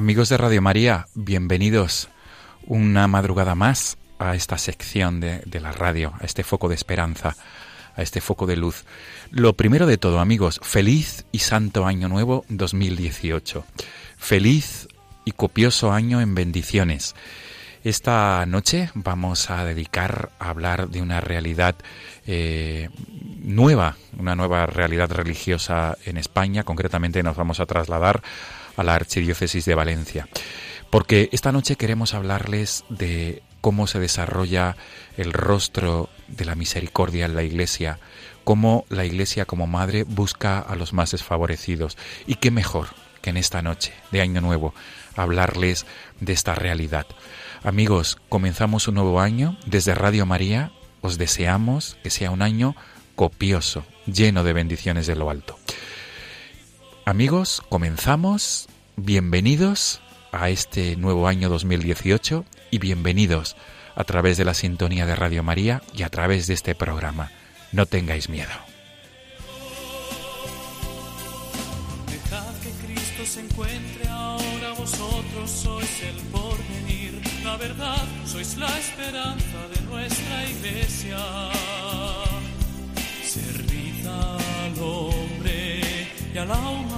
Amigos de Radio María, bienvenidos una madrugada más a esta sección de, de la radio, a este foco de esperanza, a este foco de luz. Lo primero de todo, amigos, feliz y santo año nuevo 2018. Feliz y copioso año en bendiciones. Esta noche vamos a dedicar a hablar de una realidad eh, nueva, una nueva realidad religiosa en España. Concretamente nos vamos a trasladar a la Archidiócesis de Valencia. Porque esta noche queremos hablarles de cómo se desarrolla el rostro de la misericordia en la Iglesia, cómo la Iglesia como madre busca a los más desfavorecidos. Y qué mejor que en esta noche de Año Nuevo hablarles de esta realidad. Amigos, comenzamos un nuevo año. Desde Radio María os deseamos que sea un año copioso, lleno de bendiciones de lo alto. Amigos, comenzamos. Bienvenidos a este nuevo año 2018 y bienvenidos a través de la sintonía de Radio María y a través de este programa. No tengáis miedo. Dejad que Cristo se encuentre ahora, vosotros sois el porvenir, la verdad, sois la esperanza de nuestra iglesia. Servid al hombre y a la humanidad.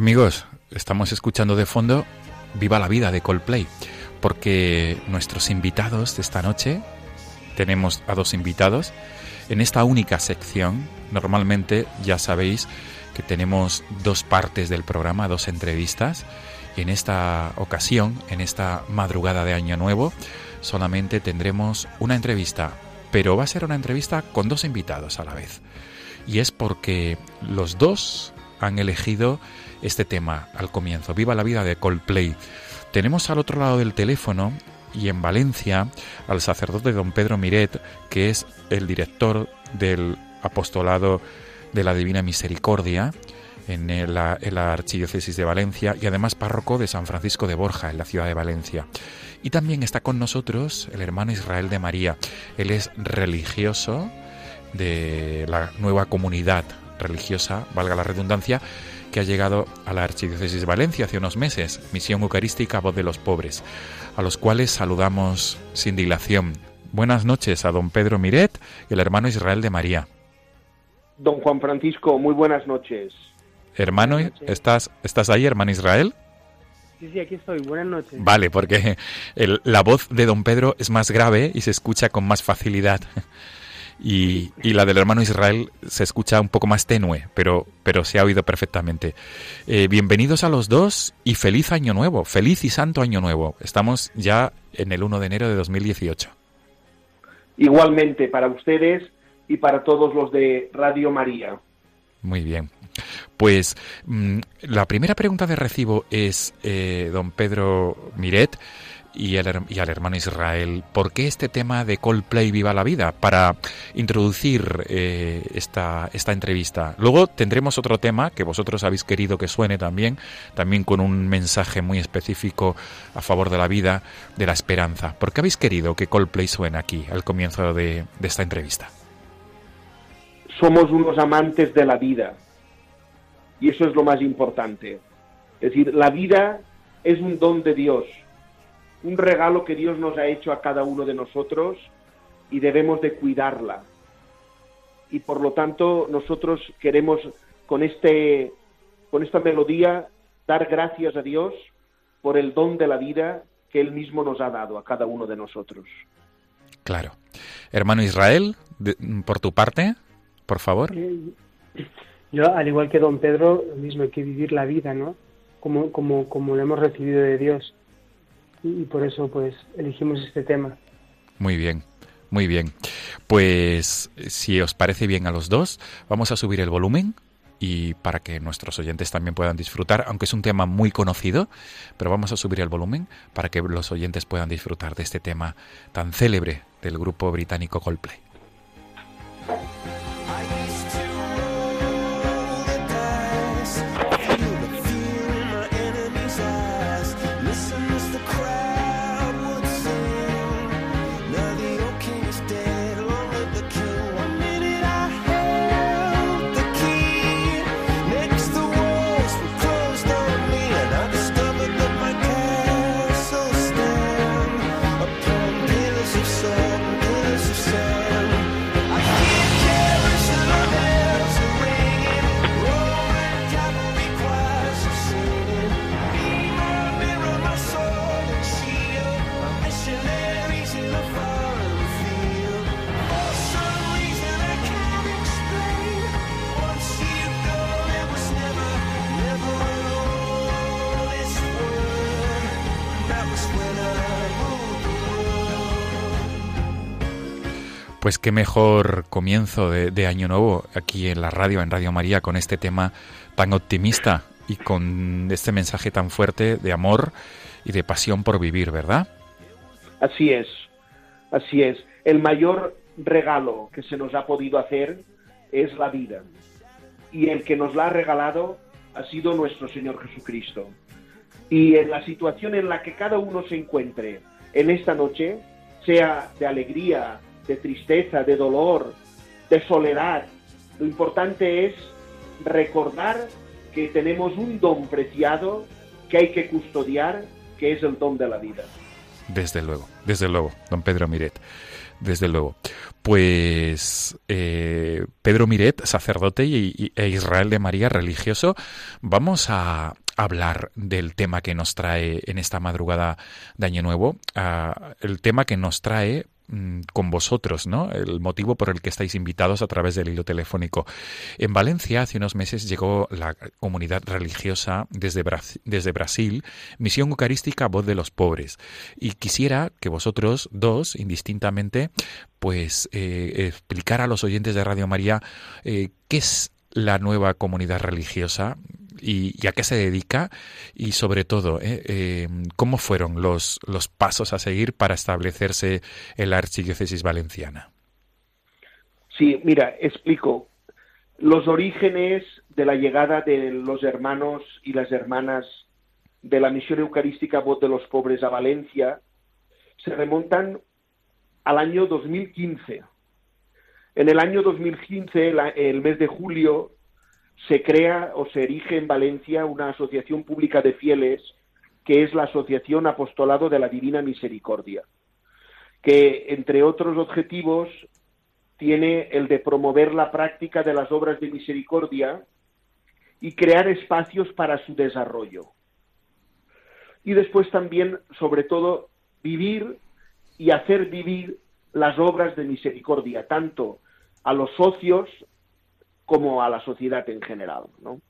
Amigos, estamos escuchando de fondo Viva la vida de Coldplay, porque nuestros invitados de esta noche, tenemos a dos invitados, en esta única sección, normalmente ya sabéis que tenemos dos partes del programa, dos entrevistas, y en esta ocasión, en esta madrugada de Año Nuevo, solamente tendremos una entrevista, pero va a ser una entrevista con dos invitados a la vez. Y es porque los dos han elegido este tema al comienzo, Viva la vida de Coldplay. Tenemos al otro lado del teléfono y en Valencia al sacerdote don Pedro Miret, que es el director del apostolado de la Divina Misericordia en la, Archidiócesis de Valencia y además párroco de San Francisco de Borja en la ciudad de Valencia. Y también está con nosotros el hermano Israel de María. Él es religioso de la nueva comunidad religiosa, valga la redundancia, que ha llegado a la Archidiócesis de Valencia hace unos meses, Misión Eucarística Voz de los Pobres, a los cuales saludamos sin dilación. Buenas noches a don Pedro Miret y el hermano Israel de María. Don Juan Francisco, muy buenas noches. Hermano, ¿estás, ¿estás ahí, hermano Israel? Sí, sí, aquí estoy. Buenas noches. Vale, porque la voz de don Pedro es más grave y se escucha con más facilidad y, la del hermano Israel se escucha un poco más tenue, pero, pero se ha oído perfectamente. Eh, bienvenidos a los dos y feliz año nuevo, feliz y santo año nuevo. Estamos ya en el 1 de enero de 2018. Igualmente para ustedes y para todos los de Radio María. Muy bien. Pues mm, la primera pregunta de recibo es, eh, don Pedro Miret, y, al hermano Israel, ¿por qué este tema de Coldplay Viva la Vida? Para introducir eh, esta, esta entrevista. Luego tendremos otro tema que vosotros habéis querido que suene también, también con un mensaje muy específico a favor de la vida, de la esperanza. ¿Por qué habéis querido que Coldplay suene aquí, al comienzo de, de esta entrevista? Somos unos amantes de la vida y eso es lo más importante. Es decir, la vida es un don de Dios un regalo que Dios nos ha hecho a cada uno de nosotros y debemos de cuidarla. Y por lo tanto nosotros queremos con este con esta melodía dar gracias a Dios por el don de la vida que él mismo nos ha dado a cada uno de nosotros. Claro. Hermano Israel, por tu parte, por favor. Yo, al igual que don Pedro, lo mismo hay que vivir la vida, ¿no? Como, como, como lo hemos recibido de Dios y por eso pues elegimos este tema. Muy bien. Muy bien. Pues si os parece bien a los dos, vamos a subir el volumen y para que nuestros oyentes también puedan disfrutar, aunque es un tema muy conocido, pero vamos a subir el volumen para que los oyentes puedan disfrutar de este tema tan célebre del grupo británico Coldplay. Pues qué mejor comienzo de, Año Nuevo aquí en la radio, en Radio María, con este tema tan optimista y con este mensaje tan fuerte de amor y de pasión por vivir, ¿verdad? Así es, así es. El mayor regalo que se nos ha podido hacer es la vida. Y el que nos la ha regalado ha sido nuestro Señor Jesucristo. Y en la situación en la que cada uno se encuentre en esta noche, sea de alegría, de tristeza, de dolor, de soledad. Lo importante es recordar que tenemos un don preciado que hay que custodiar, que es el don de la vida. Desde luego, desde luego, don Pedro Miret. desde luego. Pues eh, Pedro Miret, sacerdote y, e Israel de María, religioso, vamos a hablar del tema que nos trae en esta madrugada de Año Nuevo, ah, el tema que nos trae Mm, con vosotros, ¿no? El motivo por el que estáis invitados a través del hilo telefónico. En Valencia, hace unos meses, llegó la comunidad religiosa desde, Brasil, Misión Eucarística Voz de los Pobres. Y quisiera que vosotros dos, indistintamente, pues eh, explicar a los oyentes de Radio María eh, qué es la nueva comunidad religiosa y, a qué se dedica y sobre todo eh, eh, cómo fueron los, los pasos a seguir para establecerse en la archidiócesis valenciana. Sí, mira, explico. Los orígenes de la llegada de los hermanos y las hermanas de la misión eucarística Voz de los Pobres a Valencia se remontan al año 2015. En el año 2015, el mes de julio, se crea o se erige en Valencia una asociación pública de fieles que es la Asociación Apostolado de la Divina Misericordia, que entre otros objetivos tiene el de promover la práctica de las obras de misericordia y crear espacios para su desarrollo. Y después también, sobre todo, vivir y hacer vivir las obras de misericordia, tanto a los socios, como a la sociedad en general. ¿no?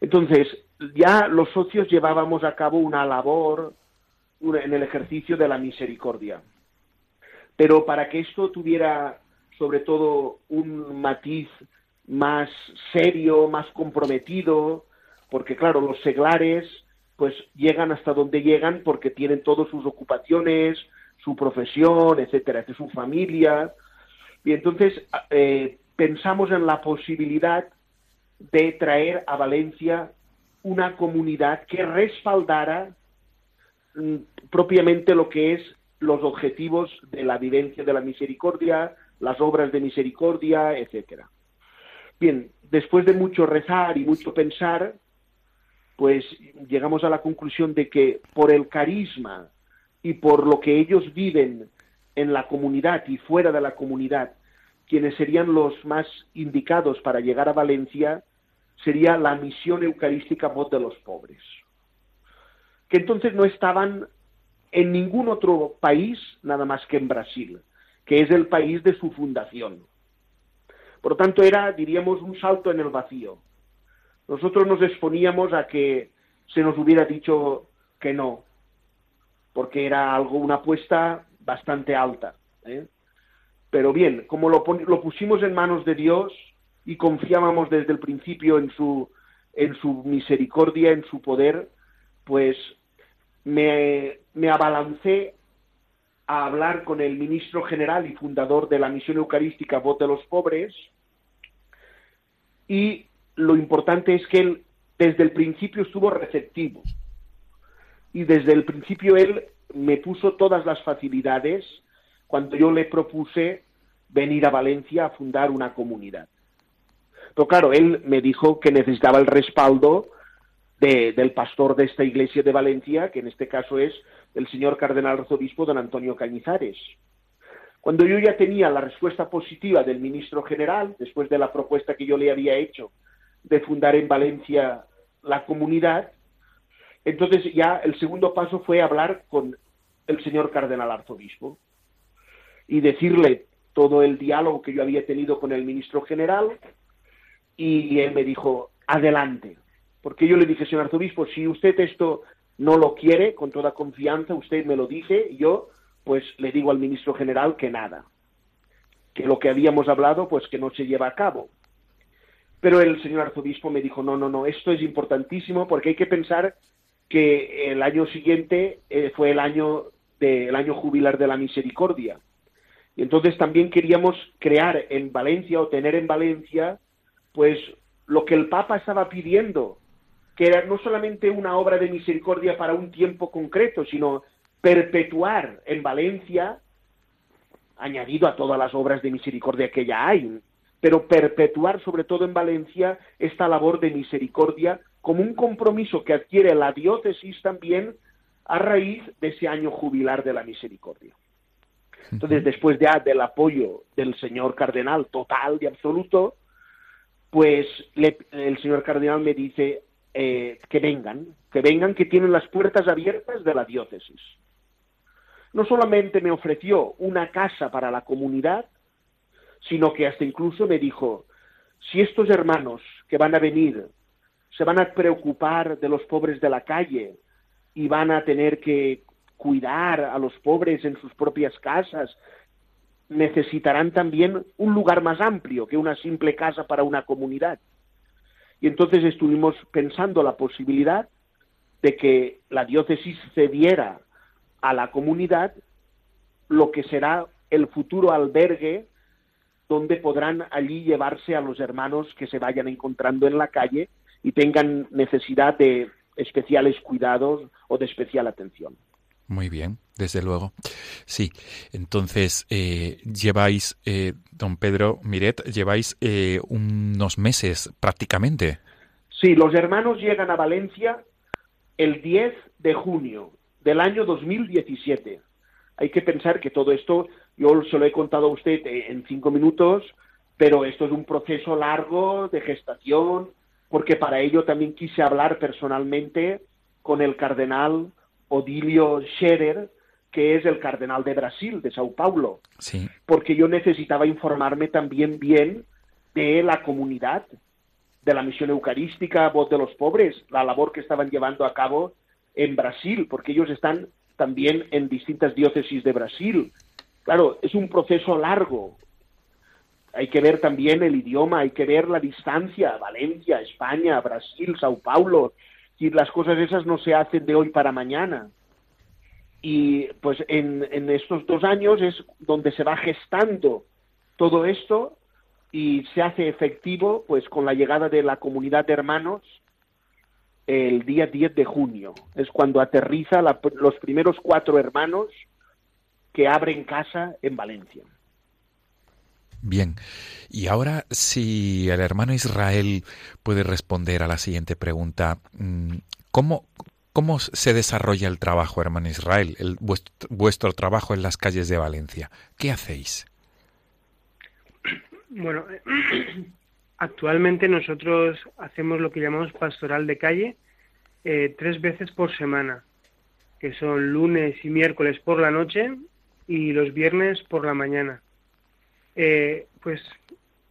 Entonces, ya los socios llevábamos a cabo una labor en el ejercicio de la misericordia. Pero para que esto tuviera sobre todo un matiz más serio, más comprometido, porque claro, los seglares pues llegan hasta donde llegan porque tienen todas sus ocupaciones, su profesión, etcétera, su familia. Y entonces eh, pensamos en la posibilidad de traer a Valencia una comunidad que respaldara mm, propiamente lo que es los objetivos de la vivencia de la misericordia, las obras de misericordia, etcétera. Bien, después de mucho rezar y mucho pensar, pues llegamos a la conclusión de que por el carisma y por lo que ellos viven en la comunidad y fuera de la comunidad quienes serían los más indicados para llegar a Valencia sería la misión eucarística voz de los pobres, que entonces no estaban en ningún otro país nada más que en Brasil, que es el país de su fundación. Por lo tanto, era, diríamos, un salto en el vacío. Nosotros nos exponíamos a que se nos hubiera dicho que no, porque era algo, una apuesta bastante alta. ¿eh? Pero bien, como lo, pusimos en manos de Dios y confiábamos desde el principio en su, en su misericordia, en su poder, pues me, me abalancé a hablar con el ministro general y fundador de la misión eucarística Voz de los Pobres y lo importante es que él desde el principio estuvo receptivo. Y desde el principio él me puso todas las facilidades cuando yo le propuse venir a Valencia a fundar una comunidad. Pero claro, él me dijo que necesitaba el respaldo del pastor de esta iglesia de Valencia, que en este caso es el señor cardenal arzobispo don Antonio Cañizares. Cuando yo ya tenía la respuesta positiva del ministro general, después de la propuesta que yo le había hecho de fundar en Valencia la comunidad, entonces ya el segundo paso fue hablar con el señor cardenal arzobispo y decirle todo el diálogo que yo había tenido con el ministro general y él me dijo, adelante. Porque yo le dije, señor arzobispo, si usted esto no lo quiere, con toda confianza, usted me lo dice, yo pues le digo al ministro general que nada, que lo que habíamos hablado pues que no se lleva a cabo. Pero el señor arzobispo me dijo, no, no, no, esto es importantísimo porque hay que pensar que el año siguiente eh, fue el año, de, año jubilar de la misericordia. Entonces también queríamos crear en Valencia o tener en Valencia pues lo que el Papa estaba pidiendo, que era no solamente una obra de misericordia para un tiempo concreto, sino perpetuar en Valencia, añadido a todas las obras de misericordia que ya hay, pero perpetuar sobre todo en Valencia esta labor de misericordia como un compromiso que adquiere la diócesis también a raíz de ese año jubilar de la misericordia. Entonces, después ya del apoyo del señor cardenal total y absoluto, pues el señor cardenal me dice eh, que vengan, que vengan, que tienen las puertas abiertas de la diócesis. No solamente me ofreció una casa para la comunidad, sino que hasta incluso me dijo, si estos hermanos que van a venir se van a preocupar de los pobres de la calle y van a tener que cuidar a los pobres en sus propias casas, necesitarán también un lugar más amplio que una simple casa para una comunidad. Y entonces estuvimos pensando la posibilidad de que la diócesis cediera a la comunidad lo que será el futuro albergue donde podrán allí llevarse a los hermanos que se vayan encontrando en la calle y tengan necesidad de especiales cuidados o de especial atención. Muy bien, desde luego. Sí, entonces eh, lleváis, eh, don Pedro Miret, lleváis eh, unos meses prácticamente. Sí, los hermanos llegan a Valencia el 10 de junio del año 2017. Hay que pensar que todo esto, yo se lo he contado a usted en cinco minutos, pero esto es un proceso largo de gestación, porque para ello también quise hablar personalmente con el cardenal Odilio Scherer, que es el cardenal de Brasil, de Sao Paulo, sí. porque yo necesitaba informarme también bien de la comunidad, de la misión eucarística, voz de los pobres, la labor que estaban llevando a cabo en Brasil, porque ellos están también en distintas diócesis de Brasil. Claro, es un proceso largo. Hay que ver también el idioma, hay que ver la distancia, Valencia, España, Brasil, Sao Paulo, y las cosas esas no se hacen de hoy para mañana. Y pues en, en estos dos años es donde se va gestando todo esto y se hace efectivo pues con la llegada de la comunidad de hermanos el día 10 de junio. Es cuando aterriza los primeros cuatro hermanos que abren casa en Valencia. Bien, y ahora si el hermano Israel puede responder a la siguiente pregunta, mm, ¿cómo, cómo se desarrolla el trabajo, hermano Israel, el, vuestro, vuestro trabajo en las calles de Valencia? ¿Qué hacéis? Bueno, actualmente nosotros hacemos lo que llamamos pastoral de calle eh, tres veces por semana, que son lunes y miércoles por la noche y los viernes por la mañana. Eh, pues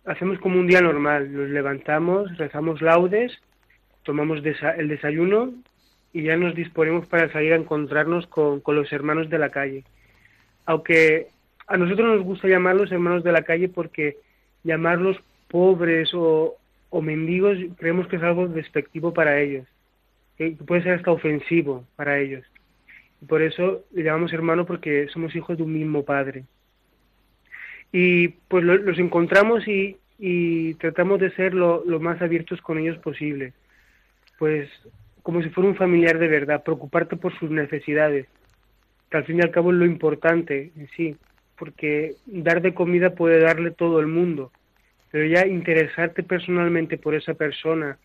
hacemos como un día normal, nos levantamos, rezamos laudes, tomamos el desayuno y ya nos disponemos para salir a encontrarnos con, los hermanos de la calle. Aunque a nosotros nos gusta llamarlos hermanos de la calle porque llamarlos pobres o, o mendigos creemos que es algo despectivo para ellos, que puede ser hasta ofensivo para ellos. Por eso le llamamos hermano porque somos hijos de un mismo padre y pues los encontramos y, tratamos de ser lo, más abiertos con ellos posible. Pues como si fuera un familiar de verdad, preocuparte por sus necesidades, que al fin y al cabo es lo importante en sí, porque dar de comida puede darle todo el mundo, pero ya interesarte personalmente por esa persona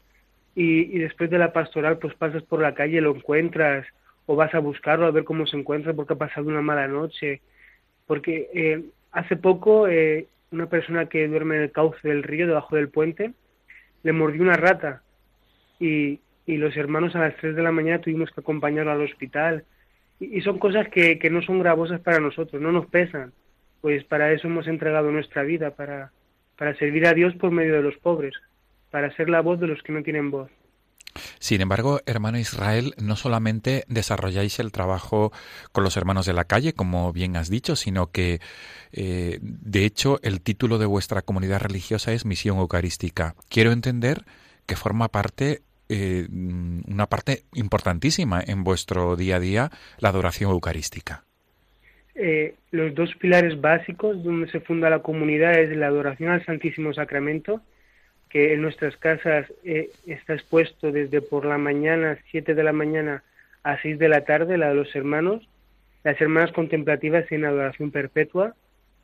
y, y después de la pastoral pues pasas por la calle, lo encuentras o vas a buscarlo a ver cómo se encuentra porque ha pasado una mala noche, porque eh, Hace poco, eh, una persona que duerme en el cauce del río, debajo del puente, le mordió una rata y, y los hermanos a las 3 de la mañana tuvimos que acompañarlo al hospital. Y, son cosas que, que no son gravosas para nosotros, no nos pesan, pues para eso hemos entregado nuestra vida, para, para servir a Dios por medio de los pobres, para ser la voz de los que no tienen voz. Sin embargo, hermano Israel, no solamente desarrolláis el trabajo con los hermanos de la calle, como bien has dicho, sino que, eh, de hecho, el título de vuestra comunidad religiosa es Misión Eucarística. Quiero entender que forma parte, eh, una parte importantísima en vuestro día a día, la adoración eucarística. Eh, los dos pilares básicos donde se funda la comunidad es la adoración al Santísimo Sacramento que en nuestras casas eh, está expuesto desde por la mañana, 7 de la mañana a 6 de la tarde, la de los hermanos, las hermanas contemplativas en adoración perpetua,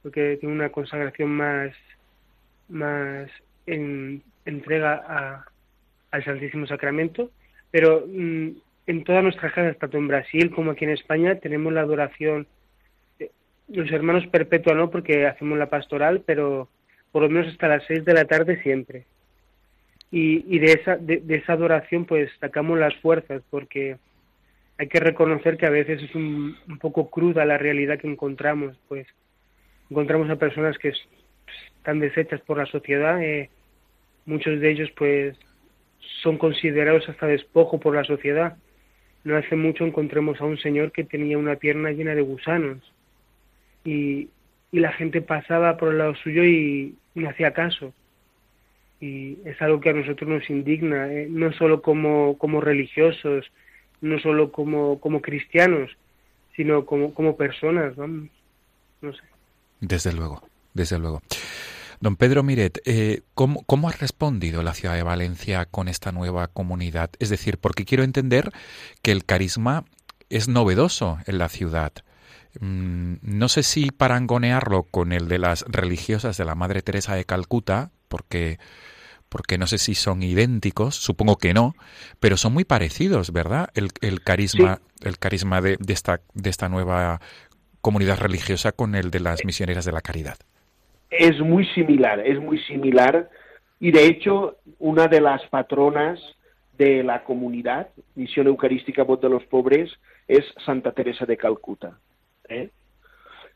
porque tiene una consagración más, más en entrega al Santísimo Sacramento, pero mm, en todas nuestras casas, tanto en Brasil como aquí en España, tenemos la adoración los hermanos perpetua no, porque hacemos la pastoral, pero por lo menos hasta las seis de la tarde siempre. Y, y de, esa, de, esa adoración pues sacamos las fuerzas, porque hay que reconocer que a veces es un, un poco cruda la realidad que encontramos, pues encontramos a personas que están deshechas por la sociedad, eh, muchos de ellos pues son considerados hasta despojo por la sociedad. No hace mucho encontremos a un señor que tenía una pierna llena de gusanos y, la gente pasaba por el lado suyo y no hacía caso. Y es algo que a nosotros nos indigna, eh, no solo como, como religiosos, no solo como, como cristianos, sino como, como personas, no sé. Desde luego, desde luego. Don Pedro Miret, eh, ¿cómo, ¿cómo, ha respondido la ciudad de Valencia con esta nueva comunidad? Es decir, porque quiero entender que el carisma es novedoso en la ciudad. Mm, no sé si parangonearlo con el de las religiosas de la Madre Teresa de Calcuta, porque porque no sé si son idénticos, supongo que no, pero son muy parecidos, ¿verdad? El, el carisma, el carisma de, de, esta, de esta nueva comunidad religiosa con el de las misioneras de la caridad. Es muy similar, es muy similar, y de hecho, una de las patronas de la comunidad, Misión Eucarística Voz de los Pobres, es Santa Teresa de Calcuta. ¿eh?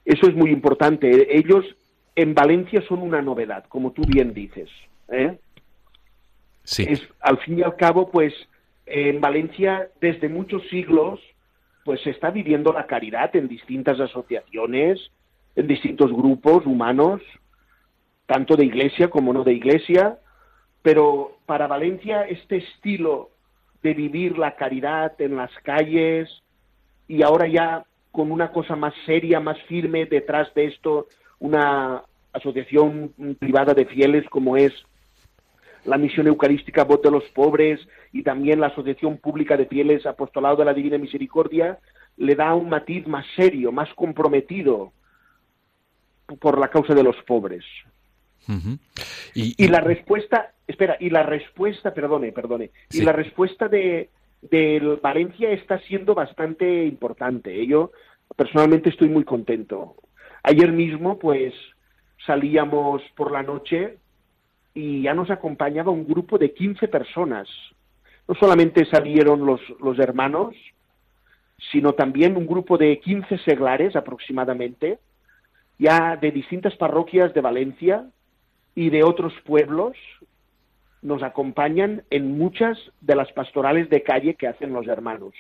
Eso es muy importante. Ellos en Valencia son una novedad, como tú bien dices. ¿eh? Sí. Es, al fin y al cabo, pues en Valencia desde muchos siglos pues se está viviendo la caridad en distintas asociaciones, en distintos grupos humanos, tanto de iglesia como no de iglesia, pero para Valencia este estilo de vivir la caridad en las calles y ahora ya con una cosa más seria, más firme detrás de esto, una asociación privada de fieles como es la Misión Eucarística Voz de los Pobres y también la Asociación Pública de Fieles Apostolado de la Divina Misericordia, le da un matiz más serio, más comprometido por la causa de los pobres. y, la respuesta, espera, y la respuesta, perdone, perdone, y la respuesta de, de Valencia está siendo bastante importante. Yo personalmente estoy muy contento. Ayer mismo, pues, salíamos por la noche y ya nos acompañaba un grupo de 15 personas. No solamente salieron los, los hermanos, sino también un grupo de 15 seglares aproximadamente, ya de distintas parroquias de Valencia y de otros pueblos, nos acompañan en muchas de las pastorales de calle que hacen los hermanos.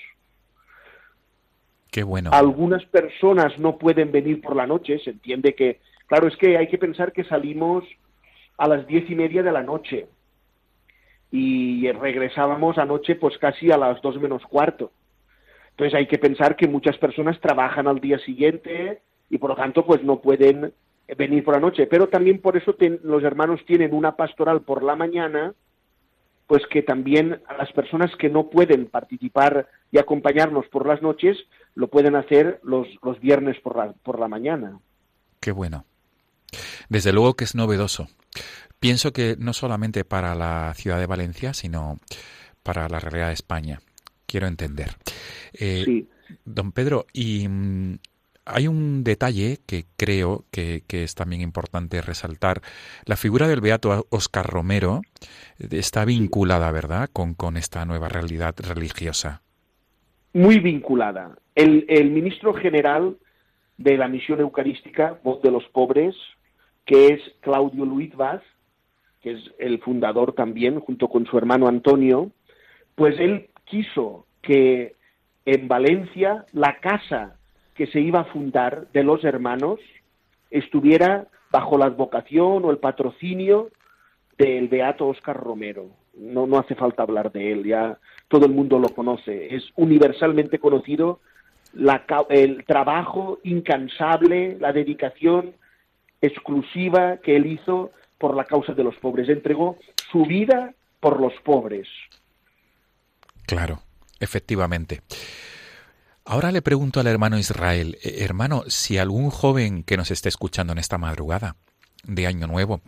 Qué bueno. Algunas personas no pueden venir por la noche, se entiende que, claro, es que hay que pensar que salimos a las diez y media de la noche y regresábamos anoche pues casi a las dos menos cuarto. Entonces hay que pensar que muchas personas trabajan al día siguiente y por lo tanto pues no pueden venir por la noche. Pero también por eso los hermanos tienen una pastoral por la mañana, pues que también a las personas que no pueden participar y acompañarnos por las noches, lo pueden hacer los, los viernes por la, por la mañana. Qué bueno. Desde luego que es novedoso. Pienso que no solamente para la ciudad de Valencia, sino para la realidad de España. Quiero entender. Eh, don Pedro, y mm, hay un detalle que creo que, es también importante resaltar. La figura del beato Oscar Romero está vinculada, ¿verdad?, con, con esta nueva realidad religiosa. Muy vinculada. El, el ministro general de la misión eucarística, Voz de los Pobres, que es Claudio Luis Vaz, que es el fundador también, junto con su hermano Antonio, pues él quiso que en Valencia la casa que se iba a fundar de los hermanos estuviera bajo la advocación o el patrocinio del beato Oscar Romero. No, no hace falta hablar de él, ya todo el mundo lo conoce. Es universalmente conocido el trabajo incansable, la dedicación exclusiva que él hizo por la causa de los pobres. Entregó su vida por los pobres. Claro, efectivamente. Ahora le pregunto al hermano Israel, eh, hermano, si algún joven que nos esté escuchando en esta madrugada de Año Nuevo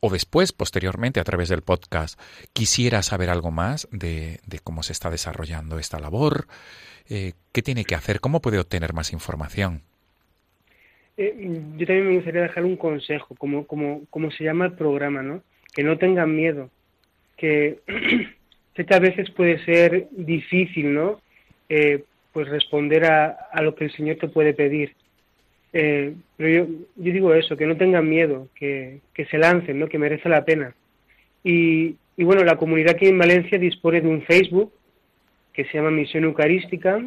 o después, posteriormente, a través del podcast, quisiera saber algo más de, cómo se está desarrollando esta labor, eh, ¿qué tiene que hacer? ¿Cómo puede obtener más información? eh, yo también me gustaría dejar un consejo, como, como, como se llama el programa, ¿no? Que no tengan miedo, que a veces puede ser difícil, ¿no? Eh, pues responder a, a, lo que el Señor te puede pedir. Eh, pero yo, yo, digo eso, que no tengan miedo, que, que, se lancen, ¿no? Que merece la pena. Y, y bueno, la comunidad aquí en Valencia dispone de un Facebook que se llama Misión Eucarística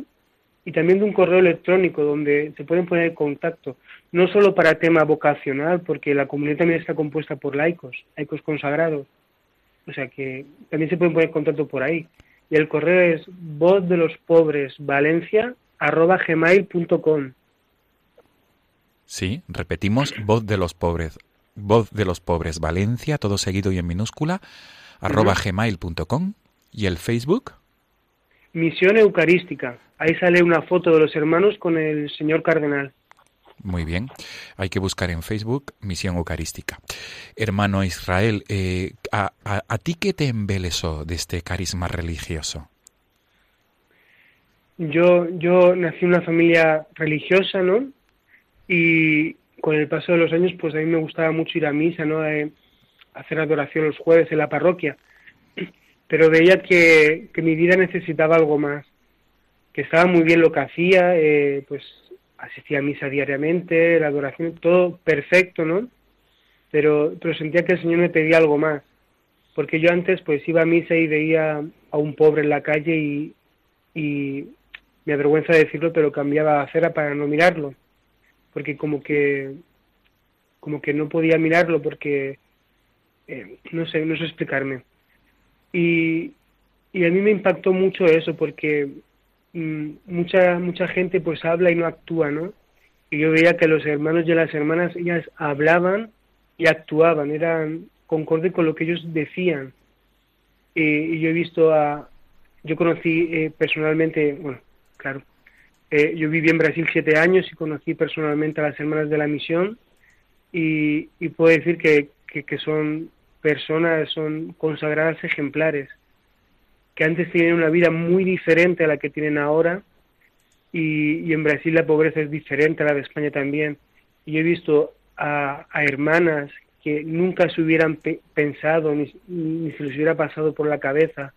y también de un correo electrónico donde se pueden poner en contacto, no solo para tema vocacional, porque la comunidad también está compuesta por laicos, laicos consagrados, o sea que también se pueden poner en contacto por ahí. Y el correo es voz de los pobres valencia arroba gmail.com. Sí, repetimos, voz de los pobres, voz de los pobres valencia, todo seguido y en minúscula, arroba gmail.com. ¿Y el Facebook? Misión Eucarística. Ahí sale una foto de los hermanos con el señor cardenal. Muy bien, hay que buscar en Facebook Misión Eucarística. Hermano Israel, eh, a, a, a, ti qué te embelesó de este carisma religioso? Yo, yo nací en una familia religiosa, ¿no? Y con el paso de los años, pues a mí me gustaba mucho ir a misa, ¿no? Eh, hacer adoración los jueves en la parroquia. Pero veía que, que mi vida necesitaba algo más, que estaba muy bien lo que hacía, eh, pues asistía a misa diariamente, la adoración, todo perfecto, ¿no? Pero, pero sentía que el Señor me pedía algo más, porque yo antes pues iba a misa y veía a un pobre en la calle y, y me avergüenza decirlo, pero cambiaba la acera para no mirarlo, porque como que como que no podía mirarlo porque eh, no sé, no sé explicarme. Y, y a mí me impactó mucho eso porque mucha mucha gente pues habla y no actúa, ¿no? Y yo veía que los hermanos y las hermanas ellas hablaban y actuaban, eran concorde con lo que ellos decían. Y, y yo he visto a, yo conocí eh, personalmente, bueno, claro, eh, yo viví en Brasil siete años y conocí personalmente a las hermanas de la misión y, puedo decir que, son personas, son consagradas ejemplares que antes tenían una vida muy diferente a la que tienen ahora y, en Brasil la pobreza es diferente a la de España también. Y he visto a, a hermanas que nunca se hubieran pe pensado ni, ni, se les hubiera pasado por la cabeza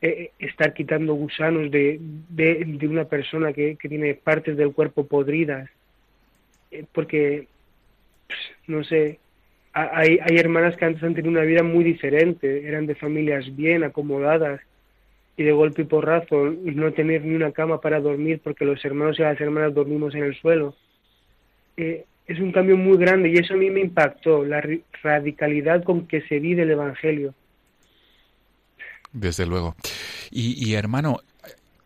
eh, estar quitando gusanos de, de, una persona que, que, tiene partes del cuerpo podridas. Eh, porque, pues, no sé, hay, hay hermanas que antes han tenido una vida muy diferente, eran de familias bien acomodadas y de golpe y porrazo no tener ni una cama para dormir porque los hermanos y las hermanas dormimos en el suelo. Eh, es un cambio muy grande y eso a mí me impactó, la radicalidad con que se vive el Evangelio. Desde luego. Y, hermano,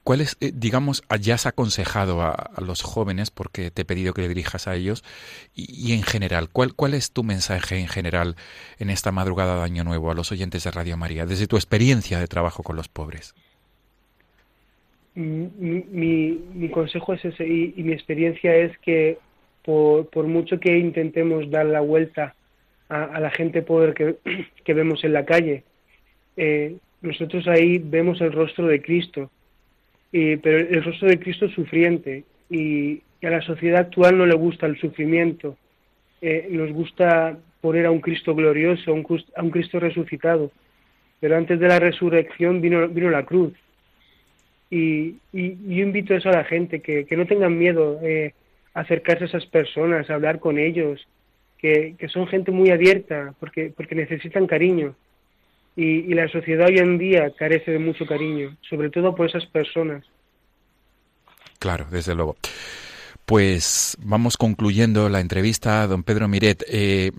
¿Cuál es, eh, digamos, ya has aconsejado a, los jóvenes, porque te he pedido que le dirijas a ellos, y, en general, ¿cuál, ¿cuál es tu mensaje en general en esta madrugada de Año Nuevo a los oyentes de Radio María, desde tu experiencia de trabajo con los pobres? Mi, mi, consejo es ese, y, mi experiencia es que por, por mucho que intentemos dar la vuelta a, a la gente pobre que, que, vemos en la calle, eh, nosotros ahí vemos el rostro de Cristo eh, pero el rostro de Cristo es sufriente y, y, a la sociedad actual no le gusta el sufrimiento. Eh, nos gusta poner a un Cristo glorioso, a un, a un, Cristo resucitado, pero antes de la resurrección vino, vino la cruz. Y, y, y, yo invito eso a la gente, que, que no tengan miedo eh, a acercarse a esas personas, a hablar con ellos, que, que son gente muy abierta, porque, porque necesitan cariño y, y, la sociedad hoy en día carece de mucho cariño, sobre todo por esas personas. Claro, desde luego. Pues vamos concluyendo la entrevista, don Pedro Miret. Eh,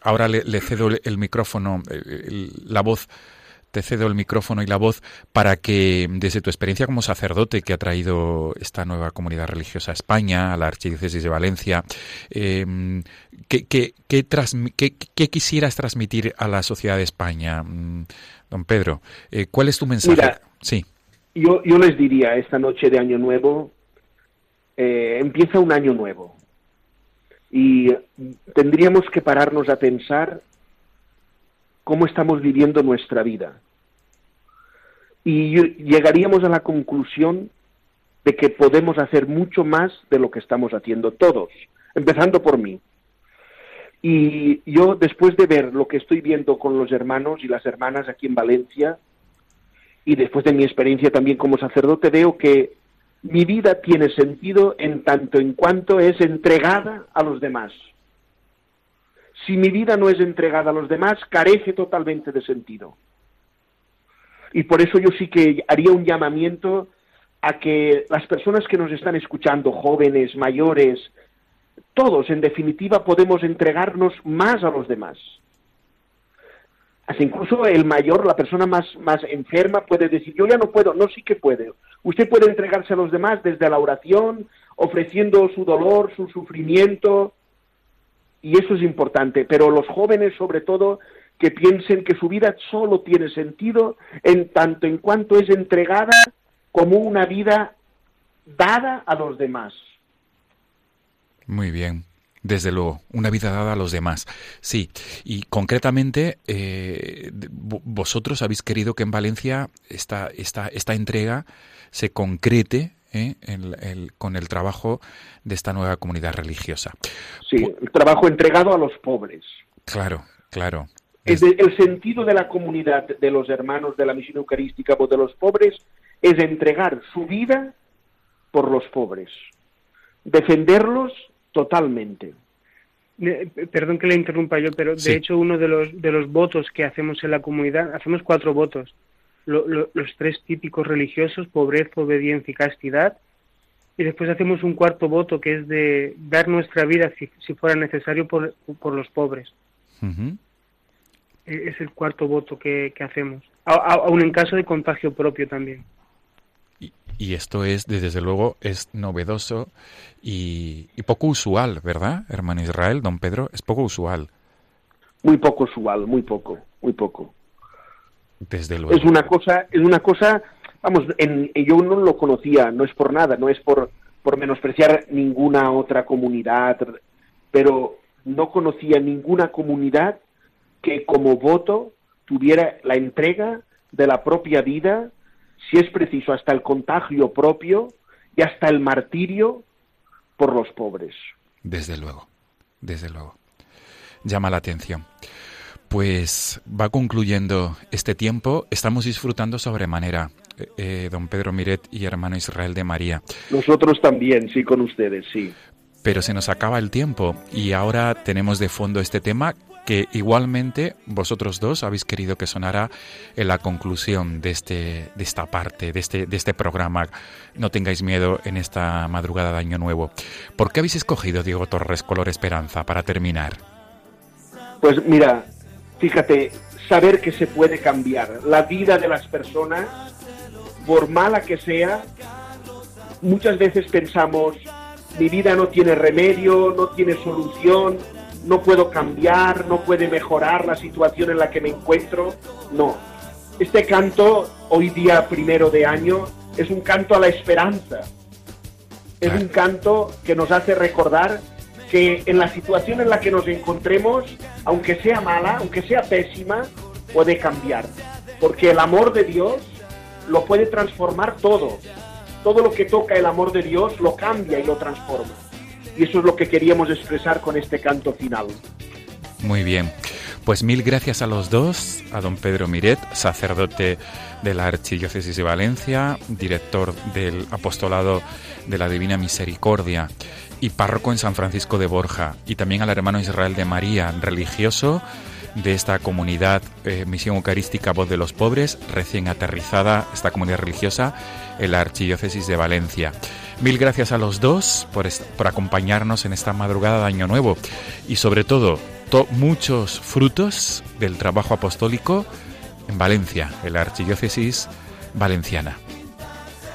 ahora le, cedo el micrófono, el, la voz te cedo el micrófono y la voz para que, desde tu experiencia como sacerdote que ha traído esta nueva comunidad religiosa a España, a la Archidiócesis de Valencia, eh, ¿qué, qué, qué, qué, quisieras transmitir a la sociedad de España, mm, don Pedro? Eh, ¿Cuál es tu mensaje? Mira, sí. Yo, yo les diría esta noche de Año Nuevo, eh, empieza un año nuevo y tendríamos que pararnos a pensar cómo estamos viviendo nuestra vida. Y llegaríamos a la conclusión de que podemos hacer mucho más de lo que estamos haciendo todos. empezando por mí. Y yo, después de ver lo que estoy viendo con los hermanos y las hermanas aquí en Valencia, y después de mi experiencia también como sacerdote, veo que mi vida tiene sentido en tanto en cuanto es entregada a los demás. Si mi vida no es entregada a los demás, carece totalmente de sentido. Y por eso yo sí que haría un llamamiento a que las personas que nos están escuchando, jóvenes, mayores, todos en definitiva podemos entregarnos más a los demás. Hasta incluso el mayor, la persona más, más enferma puede decir, yo ya no puedo, no sí que puede. Usted puede entregarse a los demás desde la oración, ofreciendo su dolor, su sufrimiento, y eso es importante. Pero los jóvenes, sobre todo, que piensen que su vida solo tiene sentido en tanto en cuanto es entregada como una vida dada a los demás. Muy bien. Desde luego, una vida dada a los demás. Sí, y concretamente, eh, vosotros habéis querido que en Valencia esta, esta, esta entrega se concrete ¿eh? con el trabajo de esta nueva comunidad religiosa. Sí, el trabajo entregado a los pobres. Claro, claro. Es el sentido de la comunidad de los hermanos de la misión eucarística o de los pobres es entregar su vida por los pobres, defenderlos totalmente. Perdón que le interrumpa yo, pero de hecho uno de los, de los votos que hacemos en la comunidad, hacemos cuatro votos. Los tres típicos religiosos, pobreza, obediencia y castidad. Y después hacemos un cuarto voto que es de dar nuestra vida, si, fuera necesario, por, por los pobres. E, es el cuarto voto que, hacemos, aún en caso de contagio propio también. Y, esto es, desde luego, es novedoso y, poco usual, ¿verdad, hermano Israel, don Pedro? Es poco usual. Muy poco usual, muy poco, muy poco. Desde luego. Es una cosa, es una cosa, vamos, en, yo no lo conocía, no es por nada, no es por, por menospreciar ninguna otra comunidad, pero no conocía ninguna comunidad que como voto tuviera la entrega de la propia vida, si es preciso, hasta el contagio propio y hasta el martirio por los pobres. Desde luego, desde luego. Llama la atención. Pues va concluyendo este tiempo, estamos disfrutando sobremanera, eh, eh, don Pedro Miret y hermano Israel de María. Nosotros también, sí, con ustedes, sí. Pero se nos acaba el tiempo y ahora tenemos de fondo este tema que igualmente vosotros dos habéis querido que sonara en la conclusión de, este, de esta parte, de este, de este programa. No tengáis miedo en esta madrugada de Año Nuevo. ¿Por qué habéis escogido Diego Torres Color Esperanza para terminar? Pues mira, fíjate, saber que se puede cambiar la vida de las personas, por mala que sea, muchas veces pensamos, mi vida no tiene remedio, no tiene solución, no puedo cambiar, no puede mejorar la situación en la que me encuentro. No. Este canto, hoy día primero de año, es un canto a la esperanza. Es un canto que nos hace recordar que en la situación en la que nos encontremos, aunque sea mala, aunque sea pésima, puede cambiar. Porque el amor de Dios lo puede transformar todo. Todo lo que toca el amor de Dios lo cambia y lo transforma. Y eso es lo que queríamos expresar con este canto final. Muy bien. Pues mil gracias a los dos, a don Pedro Miret, sacerdote de la Archidiócesis de Valencia, director del Apostolado de la Divina Misericordia y párroco en San Francisco de Borja, y también al hermano Israel de María, religioso de esta comunidad eh, Misión Eucarística Voz de los Pobres, recién aterrizada esta comunidad religiosa en la Archidiócesis de Valencia. Mil gracias a los dos por, por acompañarnos en esta madrugada de Año Nuevo y sobre todo muchos frutos del trabajo apostólico en Valencia, en la Archidiócesis Valenciana.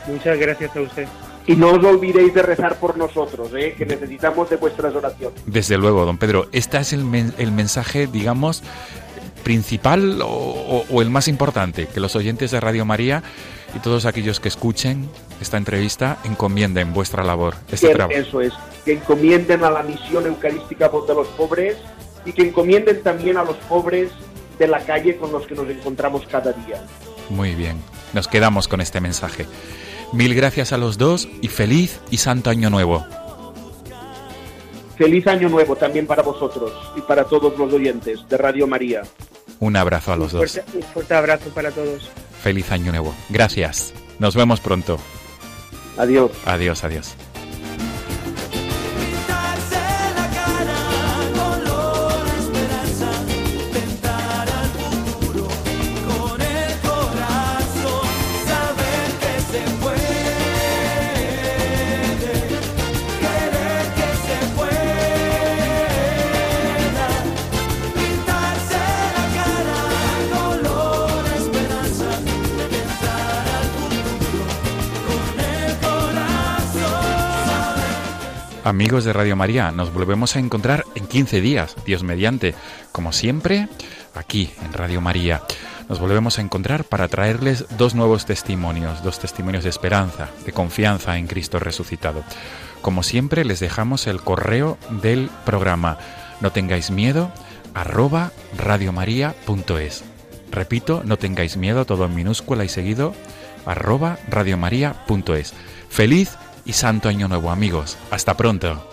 Muchas gracias a usted. Y no os olvidéis de rezar por nosotros, ¿eh? que necesitamos de vuestras oraciones. Desde luego, don Pedro. Este es el, el mensaje, digamos, principal o, el más importante, que los oyentes de Radio María y todos aquellos que escuchen esta entrevista encomienden vuestra labor, este trabajo. Eso es, que encomienden a la misión eucarística de los pobres y que encomienden también a los pobres de la calle con los que nos encontramos cada día. Muy bien, nos quedamos con este mensaje. Mil gracias a los dos y feliz y santo año nuevo. Feliz año nuevo también para vosotros y para todos los oyentes de Radio María. Un abrazo a los dos. Un fuerte abrazo para todos. Feliz año nuevo. Gracias. Nos vemos pronto. Adiós. Adiós, adiós. Amigos de Radio María, nos volvemos a encontrar en 15 días, Dios mediante, como siempre, aquí en Radio María. Nos volvemos a encontrar para traerles dos nuevos testimonios, dos testimonios de esperanza, de confianza en Cristo resucitado. Como siempre, les dejamos el correo del programa. No tengáis miedo, arroba radiomaria.es. Repito, no tengáis miedo, todo en minúscula y seguido, arroba radiomaria.es. Feliz y Santo Año Nuevo amigos. Hasta pronto.